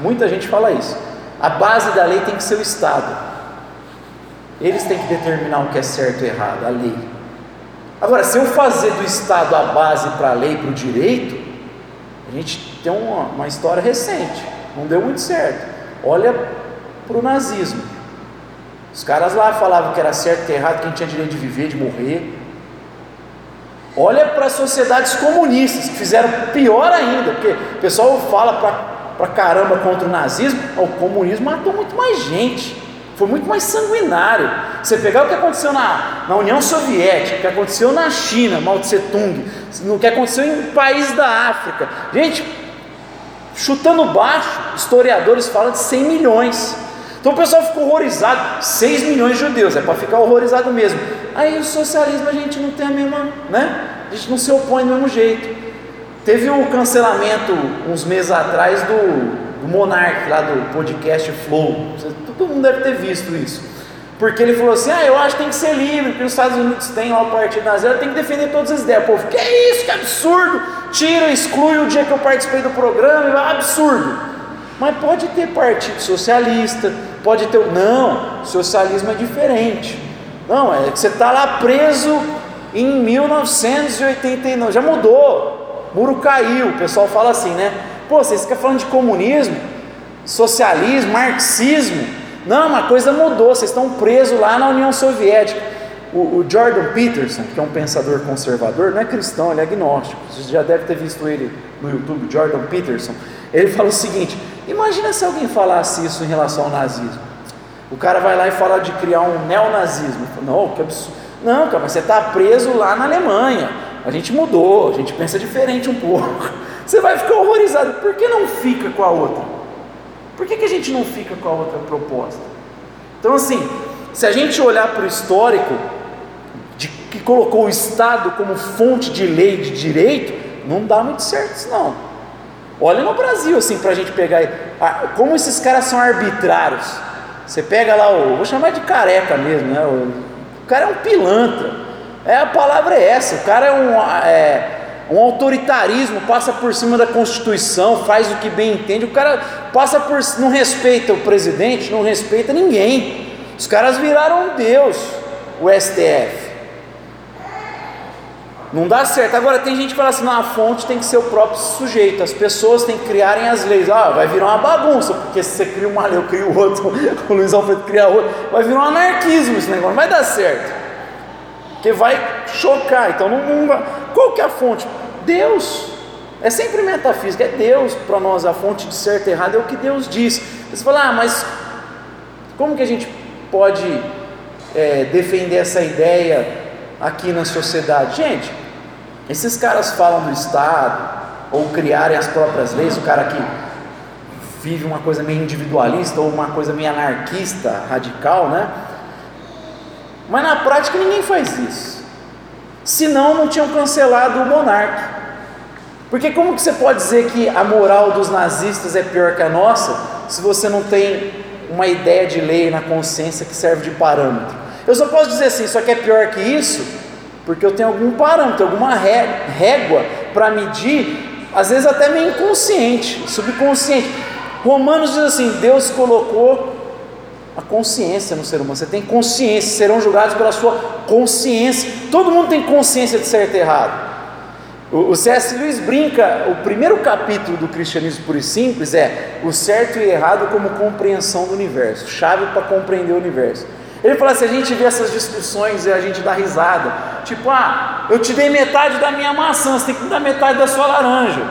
muita gente fala isso, a base da lei tem que ser o Estado. Eles têm que determinar o que é certo e errado, a lei. Agora, se eu fazer do Estado a base para a lei, para o direito, a gente tem uma, uma história recente, não deu muito certo. Olha para o nazismo. Os caras lá falavam que era certo, que era errado, que a gente tinha direito de viver, de morrer. Olha para as sociedades comunistas, que fizeram pior ainda, porque o pessoal fala para caramba contra o nazismo, o comunismo matou muito mais gente, foi muito mais sanguinário. Você pegar o que aconteceu na, na União Soviética, o que aconteceu na China, Mao Tse Tung, o que aconteceu em países da África, gente, Chutando baixo, historiadores falam de 100 milhões. Então o pessoal ficou horrorizado. 6 milhões de judeus, é para ficar horrorizado mesmo. Aí o socialismo a gente não tem a mesma, né? A gente não se opõe do mesmo jeito. Teve um cancelamento uns meses atrás do do Monark, lá do podcast Flow. Todo mundo deve ter visto isso. Porque ele falou assim: ah, eu acho que tem que ser livre, porque os Estados Unidos tem lá o partido nazista, tem que defender todas as ideias. O povo, que é isso, que absurdo! Tira, exclui o dia que eu participei do programa, absurdo. Mas pode ter partido socialista, pode ter. Não, socialismo é diferente. Não, é que você está lá preso em 1989, já mudou, muro caiu, o pessoal fala assim, né? Pô, vocês ficam falando de comunismo, socialismo, marxismo. Não, uma coisa mudou, vocês estão presos lá na União Soviética. O, o, Jordan Peterson, que é um pensador conservador, não é cristão, ele é agnóstico. Você já deve ter visto ele no YouTube, Jordan Peterson. Ele fala o seguinte: imagina se alguém falasse isso em relação ao nazismo. O cara vai lá e fala de criar um neonazismo. Não, que absurdo. Não, cara, mas você está preso lá na Alemanha. A gente mudou, a gente pensa diferente um pouco. [laughs] Você vai ficar horrorizado. Por que não fica com a outra? Por que, que a gente não fica com a outra proposta? Então, assim, se a gente olhar para o histórico, de, que colocou o Estado como fonte de lei de direito, não dá muito certo isso não. Olha no Brasil, assim, para a gente pegar. Como esses caras são arbitrários. Você pega lá o. Vou chamar de careca mesmo, né? O, cara é um pilantra. É, a palavra é essa. O cara é um, é, um autoritarismo, passa por cima da Constituição, faz o que bem entende. O cara passa por. não respeita o presidente, não respeita ninguém. Os caras viraram Deus, o STF. Não dá certo. Agora tem gente que fala assim: não, a fonte tem que ser o próprio sujeito, as pessoas têm que criarem as leis. Ah, vai virar uma bagunça, porque se você cria uma lei, eu crio outro, [laughs] o Luiz Alfredo cria outro, vai virar um anarquismo esse negócio, não vai dar certo. Porque vai chocar. Então não, não. Qual que é a fonte? Deus. É sempre metafísica, é Deus para nós, a fonte de certo e errado é o que Deus diz. Você fala, ah, mas como que a gente pode é, defender essa ideia aqui na sociedade? Gente, esses caras falam do Estado, ou criarem as próprias leis, o cara que vive uma coisa meio individualista ou uma coisa meio anarquista, radical, né? Mas na prática ninguém faz isso. Senão não tinham cancelado o monarca. Porque como que você pode dizer que a moral dos nazistas é pior que a nossa, se você não tem uma ideia de lei na consciência que serve de parâmetro? Eu só posso dizer assim, só que é pior que isso, porque eu tenho algum parâmetro, alguma régua para medir, às vezes até meio inconsciente, subconsciente. Romanos diz assim: Deus colocou a consciência no ser humano. Você tem consciência, serão julgados pela sua consciência. Todo mundo tem consciência de certo e errado. O C.S. Lewis brinca, o primeiro capítulo do cristianismo puro e simples é o certo e errado como compreensão do universo, chave para compreender o universo. Ele fala assim: a gente vê essas discussões e a gente dá risada. Tipo, ah, eu te dei metade da minha maçã, você tem que me dar metade da sua laranja.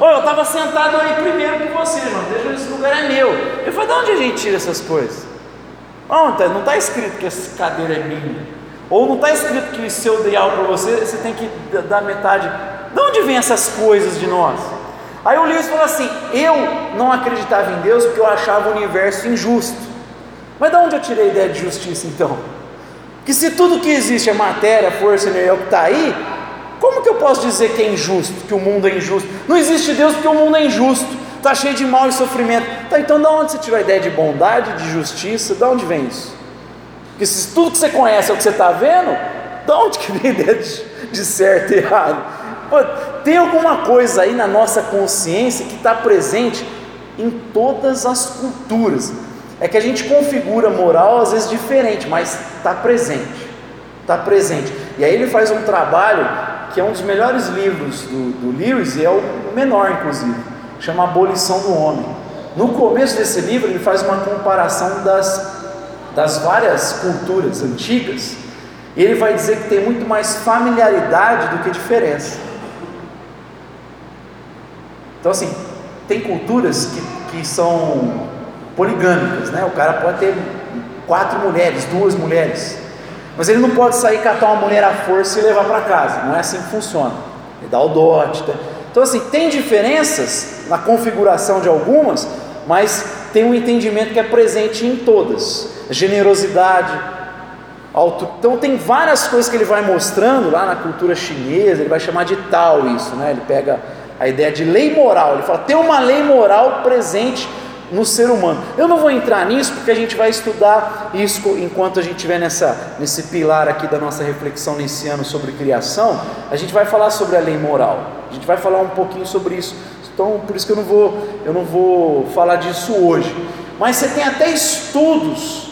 Ou eu estava sentado aí primeiro que você, irmão, deixa esse lugar é meu. Ele falou: de onde a gente tira essas coisas? Onde? Não está escrito que essa cadeira é minha. Ou não está escrito que se eu dei algo para você, você tem que dar metade. De onde vem essas coisas de nós? Aí o Lewis falou assim: eu não acreditava em Deus porque eu achava o universo injusto. Mas de onde eu tirei a ideia de justiça então? Que se tudo que existe é matéria, força, energia, é o que está aí, como que eu posso dizer que é injusto, que o mundo é injusto? Não existe Deus porque o mundo é injusto, está cheio de mal e sofrimento. Tá, então de onde você tirou a ideia de bondade, de justiça? De onde vem isso? Porque se tudo que você conhece é o que você está vendo, de onde que vem a ideia de, de certo e errado? Pô, tem alguma coisa aí na nossa consciência que está presente em todas as culturas. É que a gente configura moral às vezes diferente, mas está presente. Está presente. E aí ele faz um trabalho que é um dos melhores livros do, do Lewis e é o menor, inclusive, chama Abolição do Homem. No começo desse livro, ele faz uma comparação das, das várias culturas antigas, e ele vai dizer que tem muito mais familiaridade do que diferença. Então, assim, tem culturas que, que são poligâmicas, né? O cara pode ter quatro mulheres, duas mulheres, mas ele não pode sair catar uma mulher à força e levar para casa, não é assim que funciona. Ele dá o dote. Tá? Então, assim, tem diferenças na configuração de algumas, mas tem um entendimento que é presente em todas: generosidade, auto... Então, tem várias coisas que ele vai mostrando lá na cultura chinesa, ele vai chamar de tal isso, né? Ele pega A ideia de lei moral. Ele fala: tem uma lei moral presente no ser humano. Eu não vou entrar nisso porque a gente vai estudar isso enquanto a gente estiver nessa, nesse pilar aqui da nossa reflexão nesse ano sobre criação. A gente vai falar sobre a lei moral. A gente vai falar um pouquinho sobre isso. Então, por isso que eu não vou, eu não vou falar disso hoje. Mas você tem até estudos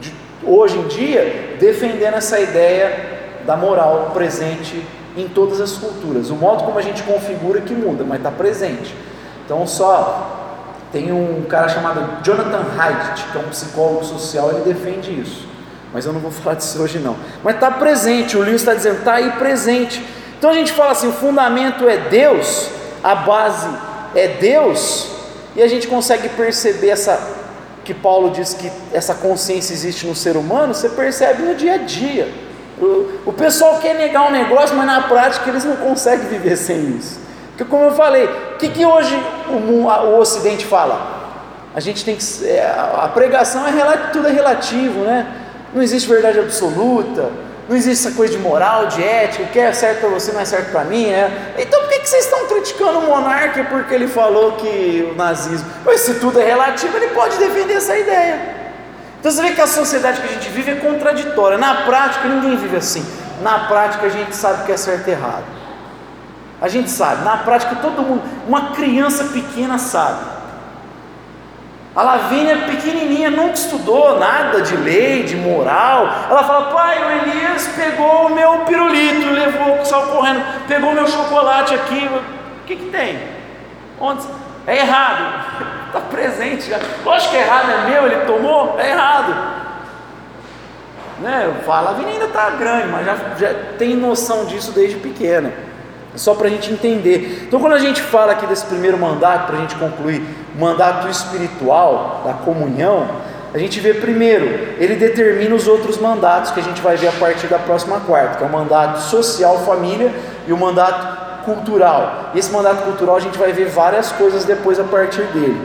de, hoje em dia defendendo essa ideia da moral presente em todas as culturas. O modo como a gente configura que muda, mas está presente. Então, só tem um cara chamado Jonathan Haidt, que é um psicólogo social, ele defende isso. Mas eu não vou [laughs] falar disso hoje não. Mas está presente, o Lewis está dizendo, está aí presente. Então a gente fala assim, o fundamento é Deus, a base é Deus, e a gente consegue perceber essa que Paulo diz que essa consciência existe no ser humano, você percebe no dia a dia. O, o pessoal quer negar um negócio, mas na prática eles não conseguem viver sem isso. Porque como eu falei, o que, que hoje o, o Ocidente fala? A gente tem que. É, a pregação é tudo é relativo, né? Não existe verdade absoluta, não existe essa coisa de moral, de ética, o que é certo para você não é certo para mim. É. Então por que, que vocês estão criticando o monarca porque ele falou que o nazismo. Mas se tudo é relativo, ele pode defender essa ideia. Então você vê que a sociedade que a gente vive é contraditória. Na prática, ninguém vive assim. Na prática, a gente sabe o que é certo e errado. A gente sabe, na prática todo mundo, uma criança pequena sabe. A Lavínia pequenininha nunca estudou nada de lei, de moral. Ela fala: pai, o Elias pegou o meu pirulito, levou, saiu correndo, pegou meu chocolate aqui. O que, que tem? Onde? É errado. Está [laughs] presente já. Lógico que é errado, é meu, ele tomou, é errado. Né? Eu falo, a Lavínia ainda está grande, mas já, já tem noção disso desde pequena. Só para a gente entender. Então, quando a gente fala aqui desse primeiro mandato, para a gente concluir, mandato espiritual, da comunhão, a gente vê primeiro, ele determina os outros mandatos que a gente vai ver a partir da próxima quarta, que é o mandato social, família e o mandato cultural. E esse mandato cultural a gente vai ver várias coisas depois a partir dele.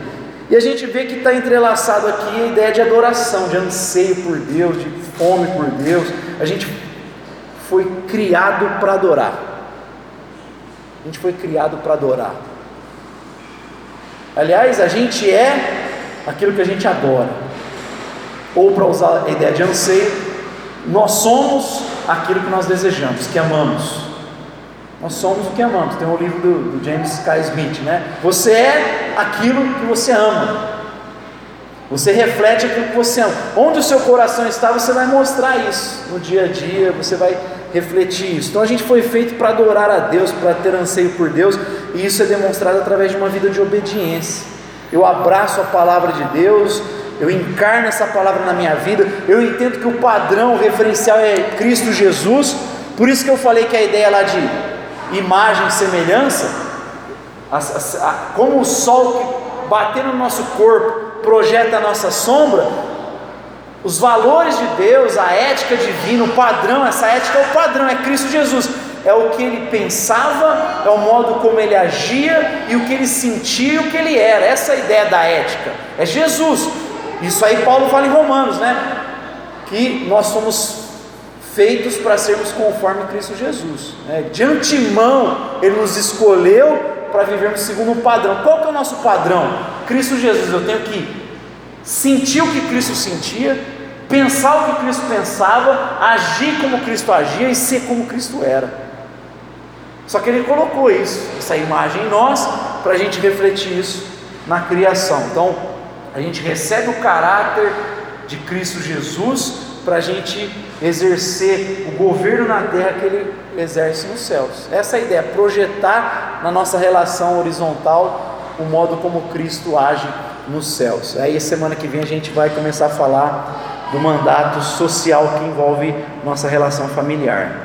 E a gente vê que está entrelaçado aqui a ideia de adoração, de anseio por Deus, de fome por Deus. A gente foi criado para adorar. A gente foi criado para adorar. Aliás, a gente é aquilo que a gente adora. Ou para usar a ideia de anseio, nós somos aquilo que nós desejamos, que amamos. Nós somos o que amamos. Tem um livro do, do James K. Smith, né? Você é aquilo que você ama. Você reflete aquilo que você ama. Onde o seu coração está, você vai mostrar isso no dia a dia. Você vai refletir isso. Então a gente foi feito para adorar a Deus, para ter anseio por Deus, e isso é demonstrado através de uma vida de obediência. Eu abraço a palavra de Deus, eu encarno essa palavra na minha vida, eu entendo que o padrão, referencial é Cristo Jesus, por isso que eu falei que a ideia lá de imagem e semelhança, a, a, a, como o sol batendo no nosso corpo projeta a nossa sombra, os valores de Deus, a ética divina, o padrão, essa ética é o padrão, é Cristo Jesus. É o que ele pensava, é o modo como ele agia e o que ele sentia e o que ele era. Essa é a ideia da ética. É Jesus. Isso aí Paulo fala em Romanos, né? Que nós somos feitos para sermos conforme Cristo Jesus. Né? De antemão, Ele nos escolheu para vivermos segundo o padrão. Qual que é o nosso padrão? Cristo Jesus. Eu tenho que sentir o que Cristo sentia, pensar o que Cristo pensava, agir como Cristo agia e ser como Cristo era. Só que Ele colocou isso, essa imagem em nós, para a gente refletir isso na criação. Então, a gente recebe o caráter de Cristo Jesus para a gente exercer o governo na terra que Ele exerce nos céus. Essa é a ideia, projetar na nossa relação horizontal o modo como Cristo age nos céus. Aí semana que vem a gente vai começar a falar do mandato social que envolve nossa relação familiar.